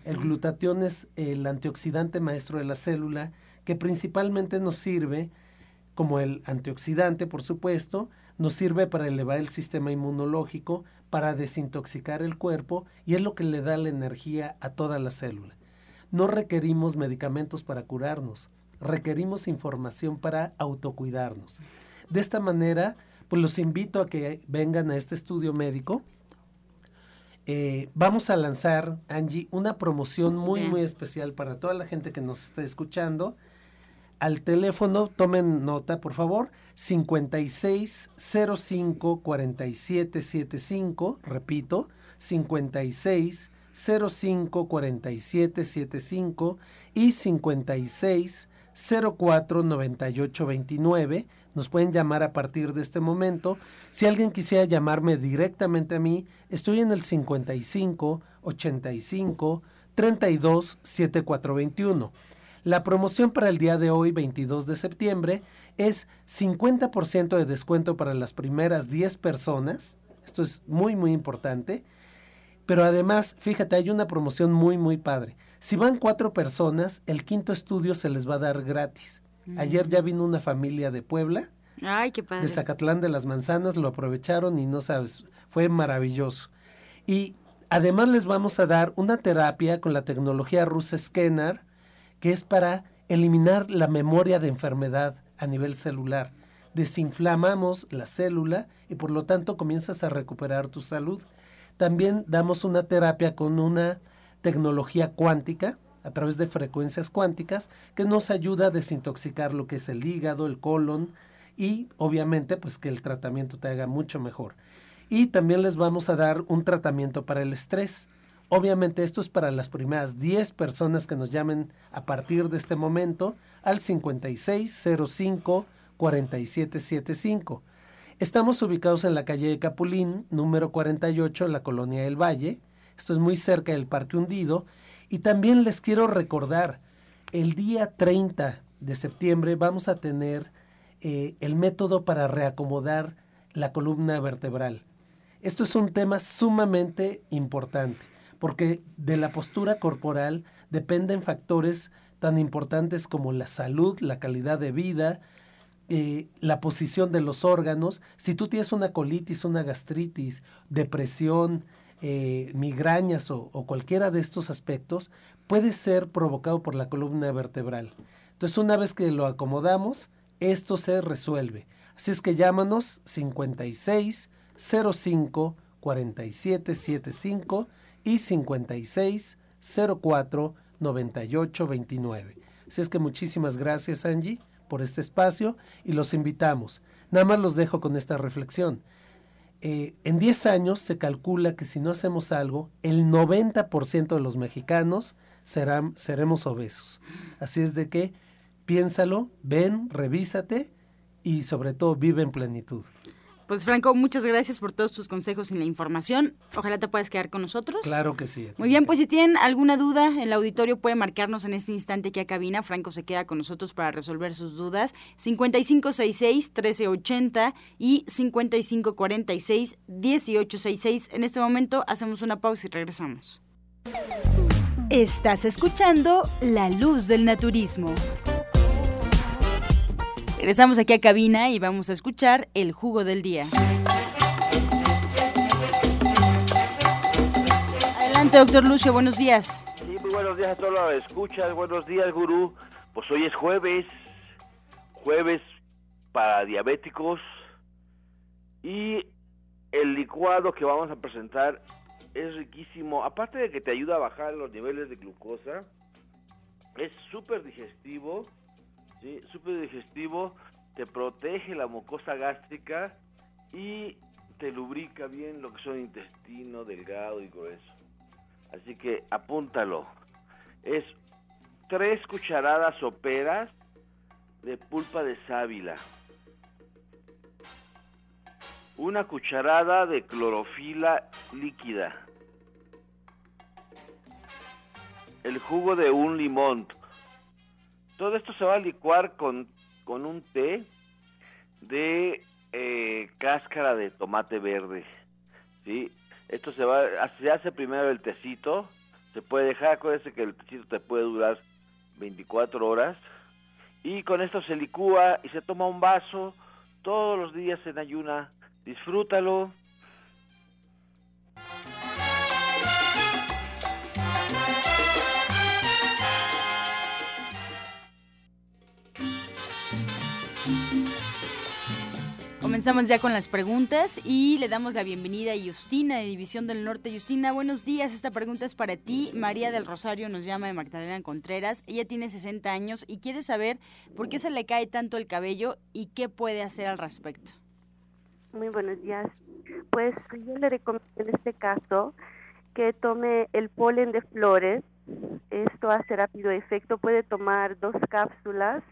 H: El glutatión es el antioxidante maestro de la célula que principalmente nos sirve como el antioxidante, por supuesto, nos sirve para elevar el sistema inmunológico, para desintoxicar el cuerpo y es lo que le da la energía a toda la célula. No requerimos medicamentos para curarnos, requerimos información para autocuidarnos. De esta manera, pues los invito a que vengan a este estudio médico. Eh, vamos a lanzar, Angie, una promoción muy, muy especial para toda la gente que nos está escuchando. Al teléfono, tomen nota, por favor, 5605 4775, repito, 5605 4775 y 56 04 98 29 Nos pueden llamar a partir de este momento. Si alguien quisiera llamarme directamente a mí, estoy en el 55 85 32 7421. La promoción para el día de hoy, 22 de septiembre, es 50% de descuento para las primeras 10 personas. Esto es muy, muy importante. Pero además, fíjate, hay una promoción muy, muy padre. Si van cuatro personas, el quinto estudio se les va a dar gratis. Ayer ya vino una familia de Puebla.
B: Ay, qué padre.
H: De Zacatlán de las Manzanas, lo aprovecharon y no sabes, fue maravilloso. Y además les vamos a dar una terapia con la tecnología rusa Scanner, que es para eliminar la memoria de enfermedad a nivel celular. Desinflamamos la célula y por lo tanto comienzas a recuperar tu salud. También damos una terapia con una tecnología cuántica a través de frecuencias cuánticas que nos ayuda a desintoxicar lo que es el hígado, el colon y obviamente pues que el tratamiento te haga mucho mejor. Y también les vamos a dar un tratamiento para el estrés. Obviamente esto es para las primeras 10 personas que nos llamen a partir de este momento al 5605 4775. Estamos ubicados en la calle de Capulín, número 48, en la colonia del Valle. Esto es muy cerca del Parque Hundido. Y también les quiero recordar, el día 30 de septiembre vamos a tener eh, el método para reacomodar la columna vertebral. Esto es un tema sumamente importante, porque de la postura corporal dependen factores tan importantes como la salud, la calidad de vida, eh, la posición de los órganos. Si tú tienes una colitis, una gastritis, depresión, eh, migrañas o, o, cualquiera de estos aspectos, puede ser provocado por la columna vertebral. Entonces, una vez que lo acomodamos, esto se resuelve. Así es que llámanos 56 05 47 75 y 56 04 98 29. Así es que muchísimas gracias, Angie por este espacio y los invitamos. Nada más los dejo con esta reflexión. Eh, en 10 años se calcula que si no hacemos algo, el 90% de los mexicanos serán, seremos obesos. Así es de que piénsalo, ven, revísate y sobre todo vive en plenitud.
B: Pues Franco, muchas gracias por todos tus consejos y la información. Ojalá te puedas quedar con nosotros.
H: Claro que sí.
B: Muy bien, pues si tienen alguna duda, el auditorio puede marcarnos en este instante aquí a cabina. Franco se queda con nosotros para resolver sus dudas. 5566-1380 y 5546-1866. En este momento hacemos una pausa y regresamos.
E: Estás escuchando La Luz del Naturismo.
B: Regresamos aquí a cabina y vamos a escuchar el jugo del día. Adelante, doctor Lucio, buenos días.
I: Sí, muy buenos días a todos los escuchas, buenos días, gurú. Pues hoy es jueves, jueves para diabéticos y el licuado que vamos a presentar es riquísimo. Aparte de que te ayuda a bajar los niveles de glucosa, es súper digestivo ¿sí? súper digestivo, te protege la mucosa gástrica y te lubrica bien lo que son intestino delgado y grueso. Así que apúntalo. Es tres cucharadas soperas de pulpa de sábila. Una cucharada de clorofila líquida. El jugo de un limón. Todo esto se va a licuar con, con un té de eh, cáscara de tomate verde. ¿sí? Esto se va, se hace primero el tecito, se puede dejar, acuérdense que el tecito te puede durar 24 horas. Y con esto se licúa y se toma un vaso todos los días en ayuna. Disfrútalo.
B: Comenzamos ya con las preguntas y le damos la bienvenida a Justina de División del Norte. Justina, buenos días. Esta pregunta es para ti. María del Rosario nos llama de Magdalena Contreras. Ella tiene 60 años y quiere saber por qué se le cae tanto el cabello y qué puede hacer al respecto.
J: Muy buenos días. Pues yo le recomiendo en este caso que tome el polen de flores. Esto hace rápido efecto. Puede tomar dos cápsulas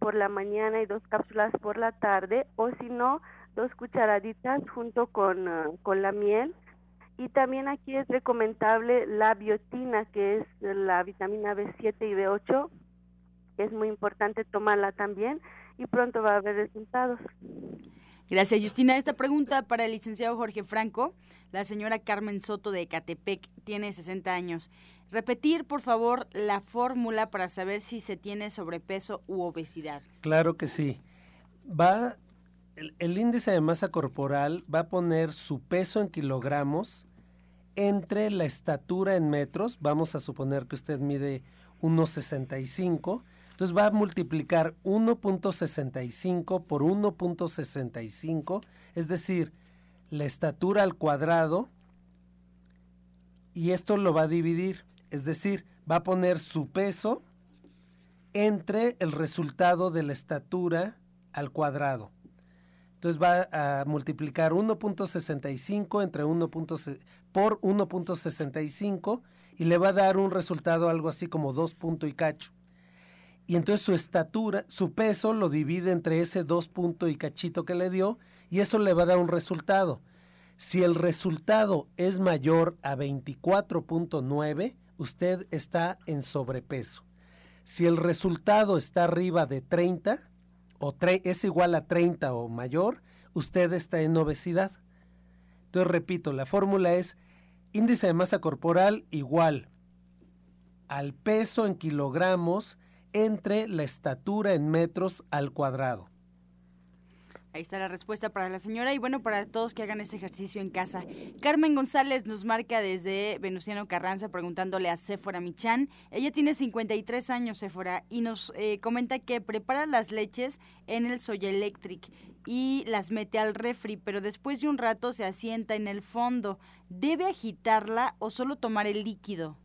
J: por la mañana y dos cápsulas por la tarde, o si no, dos cucharaditas junto con, ah, con la miel. Y también aquí es recomendable la biotina, que es la vitamina B7 y B8, que es muy importante tomarla también y pronto va a haber resultados.
B: Gracias, Justina. Esta pregunta para el licenciado Jorge Franco. La señora Carmen Soto de Ecatepec tiene 60 años. Repetir, por favor, la fórmula para saber si se tiene sobrepeso u obesidad.
H: Claro que sí. Va el, el, índice de masa corporal va a poner su peso en kilogramos entre la estatura en metros. Vamos a suponer que usted mide 1,65 entonces va a multiplicar 1.65 por 1.65, es decir, la estatura al cuadrado, y esto lo va a dividir, es decir, va a poner su peso entre el resultado de la estatura al cuadrado. Entonces va a multiplicar 1.65 entre 1. por 1.65 y le va a dar un resultado algo así como 2 punto y cacho y entonces su estatura, su peso lo divide entre ese dos punto y cachito que le dio y eso le va a dar un resultado. Si el resultado es mayor a 24.9, usted está en sobrepeso. Si el resultado está arriba de 30 o es igual a 30 o mayor, usted está en obesidad. Entonces repito, la fórmula es índice de masa corporal igual al peso en kilogramos entre la estatura en metros al cuadrado.
B: Ahí está la respuesta para la señora y bueno, para todos que hagan ese ejercicio en casa. Carmen González nos marca desde Venustiano Carranza preguntándole a Sephora Michan. Ella tiene 53 años, Sephora, y nos eh, comenta que prepara las leches en el Soya Electric y las mete al refri, pero después de un rato se asienta en el fondo. ¿Debe agitarla o solo tomar el líquido?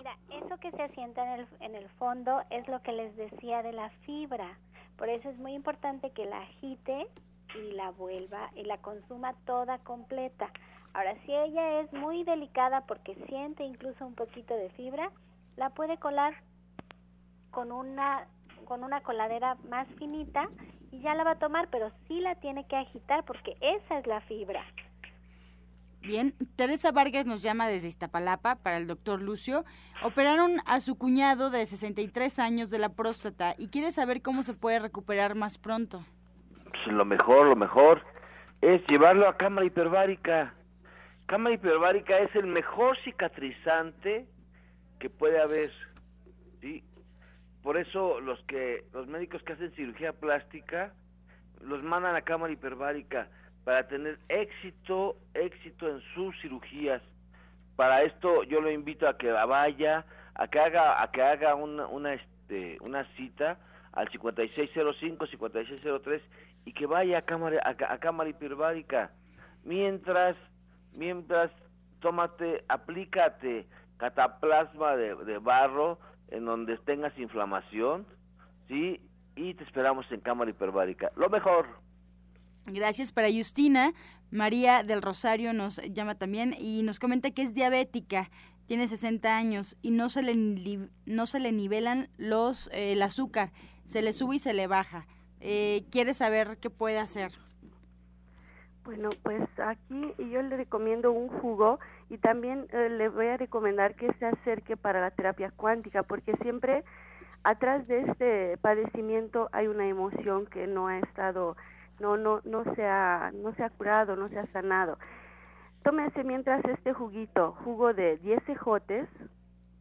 D: Mira, eso que se asienta en el, en el fondo es lo que les decía de la fibra. Por eso es muy importante que la agite y la vuelva y la consuma toda completa. Ahora, si ella es muy delicada porque siente incluso un poquito de fibra, la puede colar con una con una coladera más finita y ya la va a tomar, pero sí la tiene que agitar porque esa es la fibra.
B: Bien, Teresa Vargas nos llama desde Iztapalapa para el doctor Lucio. Operaron a su cuñado de 63 años de la próstata y quiere saber cómo se puede recuperar más pronto.
I: Pues lo mejor, lo mejor es llevarlo a cámara hiperbárica. Cámara hiperbárica es el mejor cicatrizante que puede haber. Por eso los que los médicos que hacen cirugía plástica los mandan a cámara hiperbárica para tener éxito, éxito en sus cirugías. Para esto yo lo invito a que vaya, a que haga, a que haga una, una, este, una cita al 5605, 5603 y que vaya a cámara, a, cámara hiperbárica. Mientras, mientras, tómate, aplícate cataplasma de, de barro en donde tengas inflamación, ¿sí? Y te esperamos en cámara hiperbárica. Lo mejor.
B: Gracias para Justina. María del Rosario nos llama también y nos comenta que es diabética, tiene 60 años y no se le, no se le nivelan los, eh, el azúcar, se le sube y se le baja. Eh, ¿Quiere saber qué puede hacer?
J: Bueno, pues aquí yo le recomiendo un jugo y también eh, le voy a recomendar que se acerque para la terapia cuántica porque siempre atrás de este padecimiento hay una emoción que no ha estado no, no, no se ha, no se ha curado, no se ha sanado. Tómese mientras este juguito, jugo de 10 ejotes,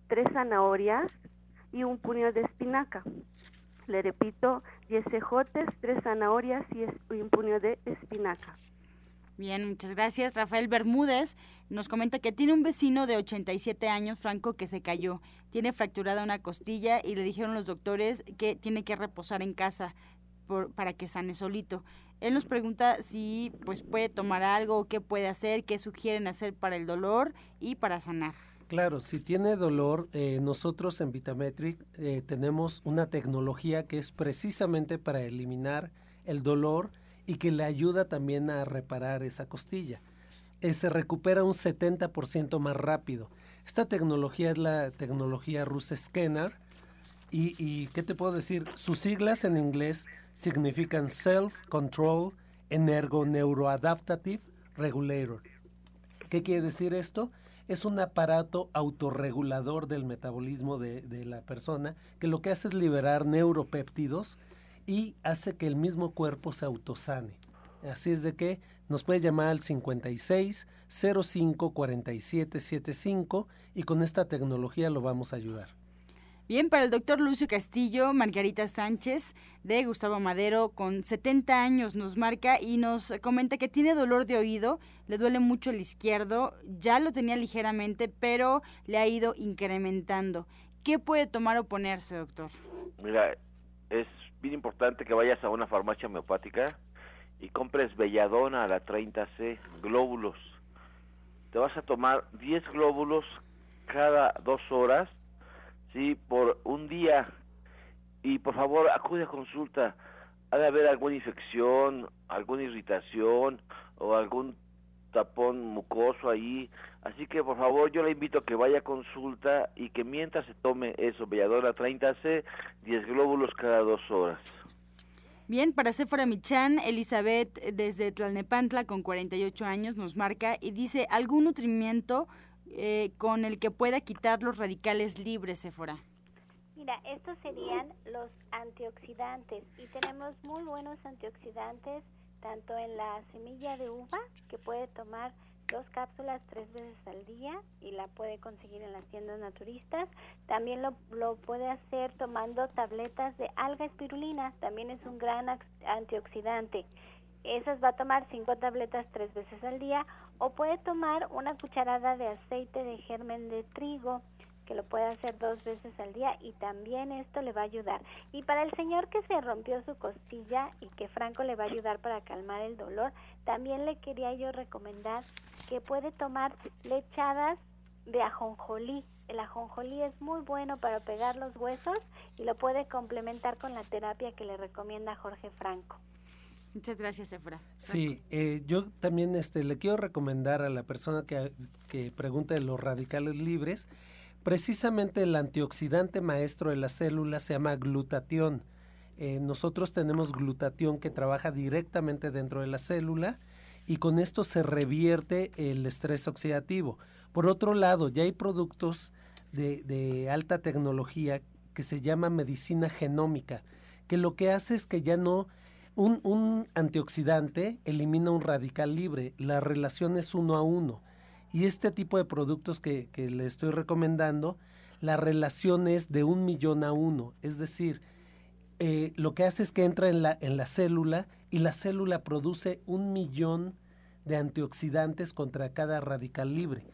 J: 3 zanahorias y un puño de espinaca. Le repito, 10 ejotes, 3 zanahorias y un puño de espinaca.
B: Bien, muchas gracias. Rafael Bermúdez nos comenta que tiene un vecino de 87 años, Franco, que se cayó. Tiene fracturada una costilla y le dijeron los doctores que tiene que reposar en casa para que sane solito. Él nos pregunta si pues puede tomar algo, qué puede hacer, qué sugieren hacer para el dolor y para sanar.
H: Claro, si tiene dolor, eh, nosotros en Vitametric eh, tenemos una tecnología que es precisamente para eliminar el dolor y que le ayuda también a reparar esa costilla. Eh, se recupera un 70% más rápido. Esta tecnología es la tecnología Rus Scanner Y, y ¿qué te puedo decir? Sus siglas en inglés significan Self Control Energo Neuroadaptative Regulator. ¿Qué quiere decir esto? Es un aparato autorregulador del metabolismo de, de la persona que lo que hace es liberar neuropéptidos y hace que el mismo cuerpo se autosane. Así es de que nos puede llamar al 56 05 47 75 y con esta tecnología lo vamos a ayudar.
B: Bien, para el doctor Lucio Castillo, Margarita Sánchez de Gustavo Madero, con 70 años, nos marca y nos comenta que tiene dolor de oído, le duele mucho el izquierdo, ya lo tenía ligeramente, pero le ha ido incrementando. ¿Qué puede tomar o ponerse, doctor?
I: Mira, es bien importante que vayas a una farmacia homeopática y compres Belladona a la 30C, glóbulos. Te vas a tomar 10 glóbulos cada dos horas sí, por un día y por favor acude a consulta. Ha de haber alguna infección, alguna irritación o algún tapón mucoso ahí. Así que por favor yo le invito a que vaya a consulta y que mientras se tome eso, Belladona 30C, 10 glóbulos cada dos horas.
B: Bien, para Sephora Michan, Elizabeth desde Tlalnepantla con 48 años nos marca y dice algún nutrimiento eh, con el que pueda quitar los radicales libres, Sephora?
D: Mira, estos serían los antioxidantes y tenemos muy buenos antioxidantes tanto en la semilla de uva, que puede tomar dos cápsulas tres veces al día y la puede conseguir en las tiendas naturistas. También lo, lo puede hacer tomando tabletas de alga espirulina, también es un gran antioxidante. Esas va a tomar cinco tabletas tres veces al día o puede tomar una cucharada de aceite de germen de trigo que lo puede hacer dos veces al día y también esto le va a ayudar. Y para el señor que se rompió su costilla y que Franco le va a ayudar para calmar el dolor, también le quería yo recomendar que puede tomar lechadas de ajonjolí. El ajonjolí es muy bueno para pegar los huesos y lo puede complementar con la terapia que le recomienda Jorge Franco.
B: Muchas gracias, Efra.
H: Sí, eh, yo también este, le quiero recomendar a la persona que, que pregunta de los radicales libres, precisamente el antioxidante maestro de la célula se llama glutatión. Eh, nosotros tenemos glutatión que trabaja directamente dentro de la célula y con esto se revierte el estrés oxidativo. Por otro lado, ya hay productos de, de alta tecnología que se llama medicina genómica, que lo que hace es que ya no un, antioxidante elimina un radical libre, la relación es uno a uno. Y este tipo de productos que, le estoy recomendando, la relación es de un millón a uno. Es decir, eh, lo que hace es que entra en la, en la célula y la célula produce un millón de antioxidantes contra cada radical libre.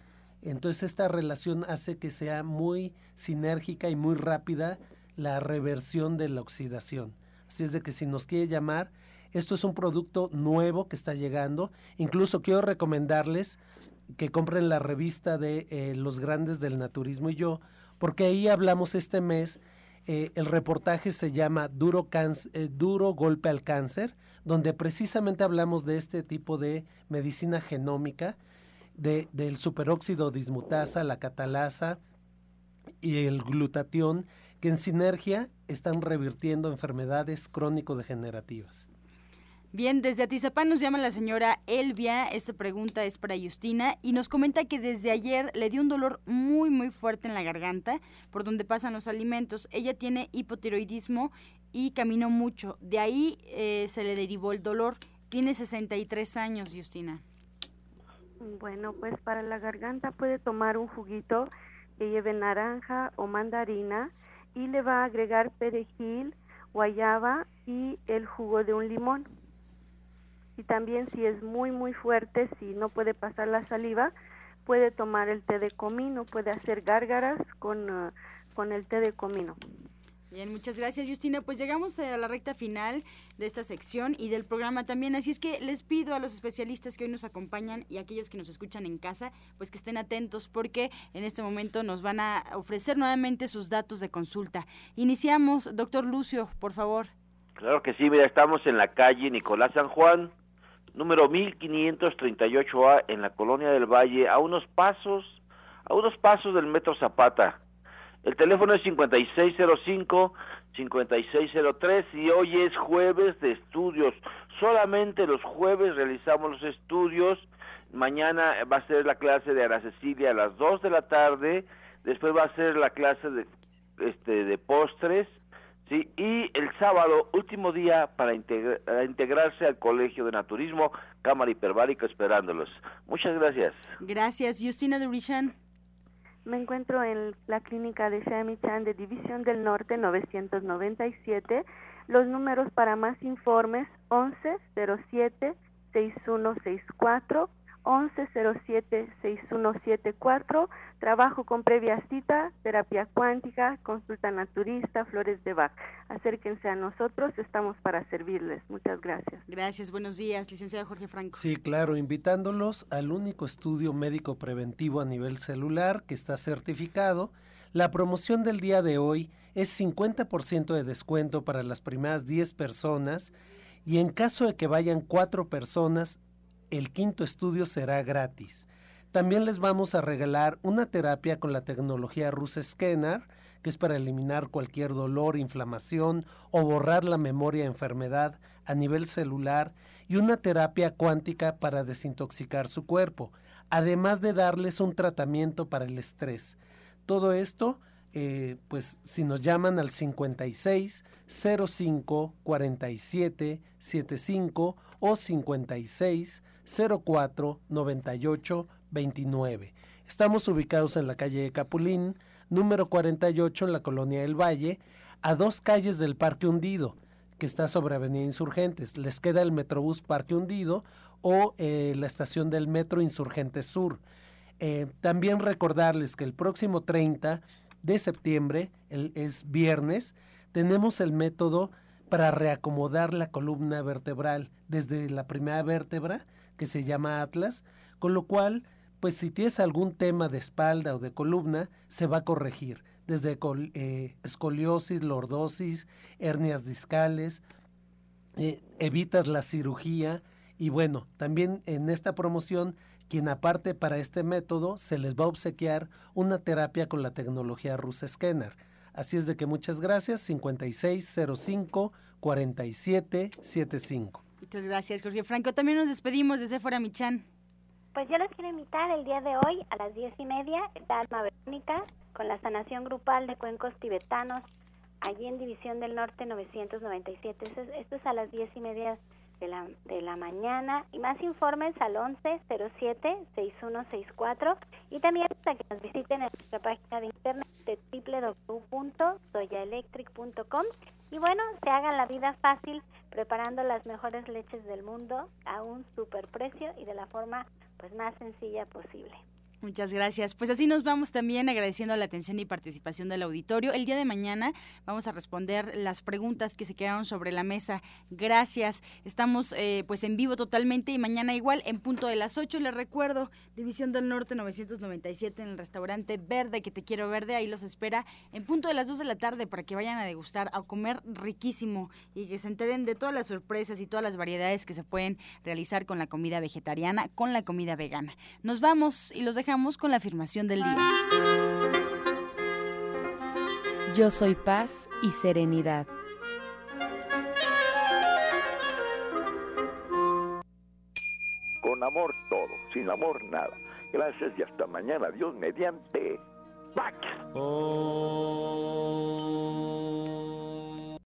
H: Entonces esta relación hace que sea muy sinérgica y muy rápida la reversión de la oxidación. Así es de que si nos quiere llamar, esto es un producto nuevo que está llegando. Incluso quiero recomendarles que compren la revista de eh, Los Grandes del Naturismo y yo, porque ahí hablamos este mes, eh, el reportaje se llama Duro, eh, Duro Golpe al Cáncer, donde precisamente hablamos de este tipo de medicina genómica, de, del superóxido dismutasa, la catalasa y el glutatión, que en sinergia están revirtiendo enfermedades crónico-degenerativas.
B: Bien, desde Atizapán nos llama la señora Elvia, esta pregunta es para Justina y nos comenta que desde ayer le dio un dolor muy muy fuerte en la garganta por donde pasan los alimentos. Ella tiene hipotiroidismo y caminó mucho, de ahí eh, se le derivó el dolor. Tiene 63 años, Justina.
J: Bueno, pues para la garganta puede tomar un juguito que lleve naranja o mandarina y le va a agregar perejil, guayaba y el jugo de un limón. Y también si es muy muy fuerte, si no puede pasar la saliva, puede tomar el té de comino, puede hacer gárgaras con, ah, con el té de comino.
B: Bien, muchas gracias Justina. Pues llegamos a la recta final de esta sección y del programa también. Así es que les pido a los especialistas que hoy nos acompañan y a aquellos que nos escuchan en casa, pues que estén atentos porque en este momento nos van a ofrecer nuevamente sus datos de consulta. Iniciamos, doctor Lucio, por favor.
I: Claro que sí, mira, estamos en la calle Nicolás San Juan, número 1538A en la colonia del Valle, a unos pasos, a unos pasos del Metro Zapata El teléfono es 5605-5603 y hoy es jueves de estudios. Solamente los jueves realizamos los estudios. Mañana va a ser la clase de Ana Cecilia a las 2 de la tarde. Después va a ser la clase de, este, de postres. Sí, y el sábado, último día para integrarse al Colegio de Naturismo, Cámara Hiperbárica, esperándolos. Muchas gracias.
B: Gracias, Justina Durishan.
J: Me encuentro en la clínica de Chan de División del Norte 997. Los números para más informes 1107 6164 1107-6174, trabajo con previa cita, terapia cuántica, consulta naturista, flores de Bach. Acérquense a nosotros, estamos para servirles. Muchas gracias.
B: Gracias, buenos días, licenciado Jorge Franco.
H: Sí, claro, invitándolos al único estudio médico preventivo a nivel celular que está certificado. La promoción del día de hoy es 50% de descuento para las primeras 10 personas y en caso de que vayan cuatro personas, el quinto estudio será gratis. También les vamos a regalar una terapia con la tecnología Rus Scanner, que es para eliminar cualquier dolor, inflamación o borrar la memoria de enfermedad a nivel celular y una terapia cuántica para desintoxicar su cuerpo, además de darles un tratamiento para el estrés. Todo esto, eh, pues si nos llaman al 56 05 47 75 o 56 04 98 29. Estamos ubicados en la calle de Capulín, número 48 en la colonia del Valle, a dos calles del Parque Hundido, que está sobre Avenida Insurgentes. Les queda el Metrobús Parque Hundido o eh, la estación del Metro Insurgentes Sur. Eh, también recordarles que el próximo 30 de septiembre, el, es viernes, tenemos el método para reacomodar la columna vertebral desde la primera vértebra que se llama Atlas, con lo cual, pues si tienes algún tema de espalda o de columna, se va a corregir, desde eh, escoliosis, lordosis, hernias discales, eh, evitas la cirugía y bueno, también en esta promoción, quien aparte para este método se les va a obsequiar una terapia con la tecnología Rus Scanner. Así es de que muchas gracias, 5605 4775.
B: Muchas gracias, Jorge Franco. También nos despedimos de Sephora Michan.
D: Pues yo los quiero invitar el día de hoy a las diez y media, está Alma Verónica con la sanación grupal de cuencos tibetanos, allí en División del Norte 997. Esto es, a las diez y media de la, de la mañana. Y más informes al 1107-6164 y también para que nos visiten en nuestra página de internet de www.soyaelectric.com y bueno, se hagan la vida fácil preparando las mejores leches del mundo a un super precio y de la forma pues más sencilla posible.
B: Muchas gracias. Pues así nos vamos también agradeciendo la atención y participación del auditorio. El día de mañana vamos a responder las preguntas que se quedaron sobre la mesa. Gracias. Estamos eh, pues en vivo totalmente y mañana igual en punto de las 8. Les recuerdo, División del Norte 997 en el restaurante Verde, que te quiero verde. Ahí los espera en punto de las 2 de la tarde para que vayan a degustar, a comer riquísimo y que se enteren de todas las sorpresas y todas las variedades que se pueden realizar con la comida vegetariana, con la comida vegana. Nos vamos y los dejamos con la afirmación del día.
C: Yo soy paz y serenidad.
A: Con amor todo, sin amor nada. Gracias y hasta mañana. Dios mediante. Pax. Oh.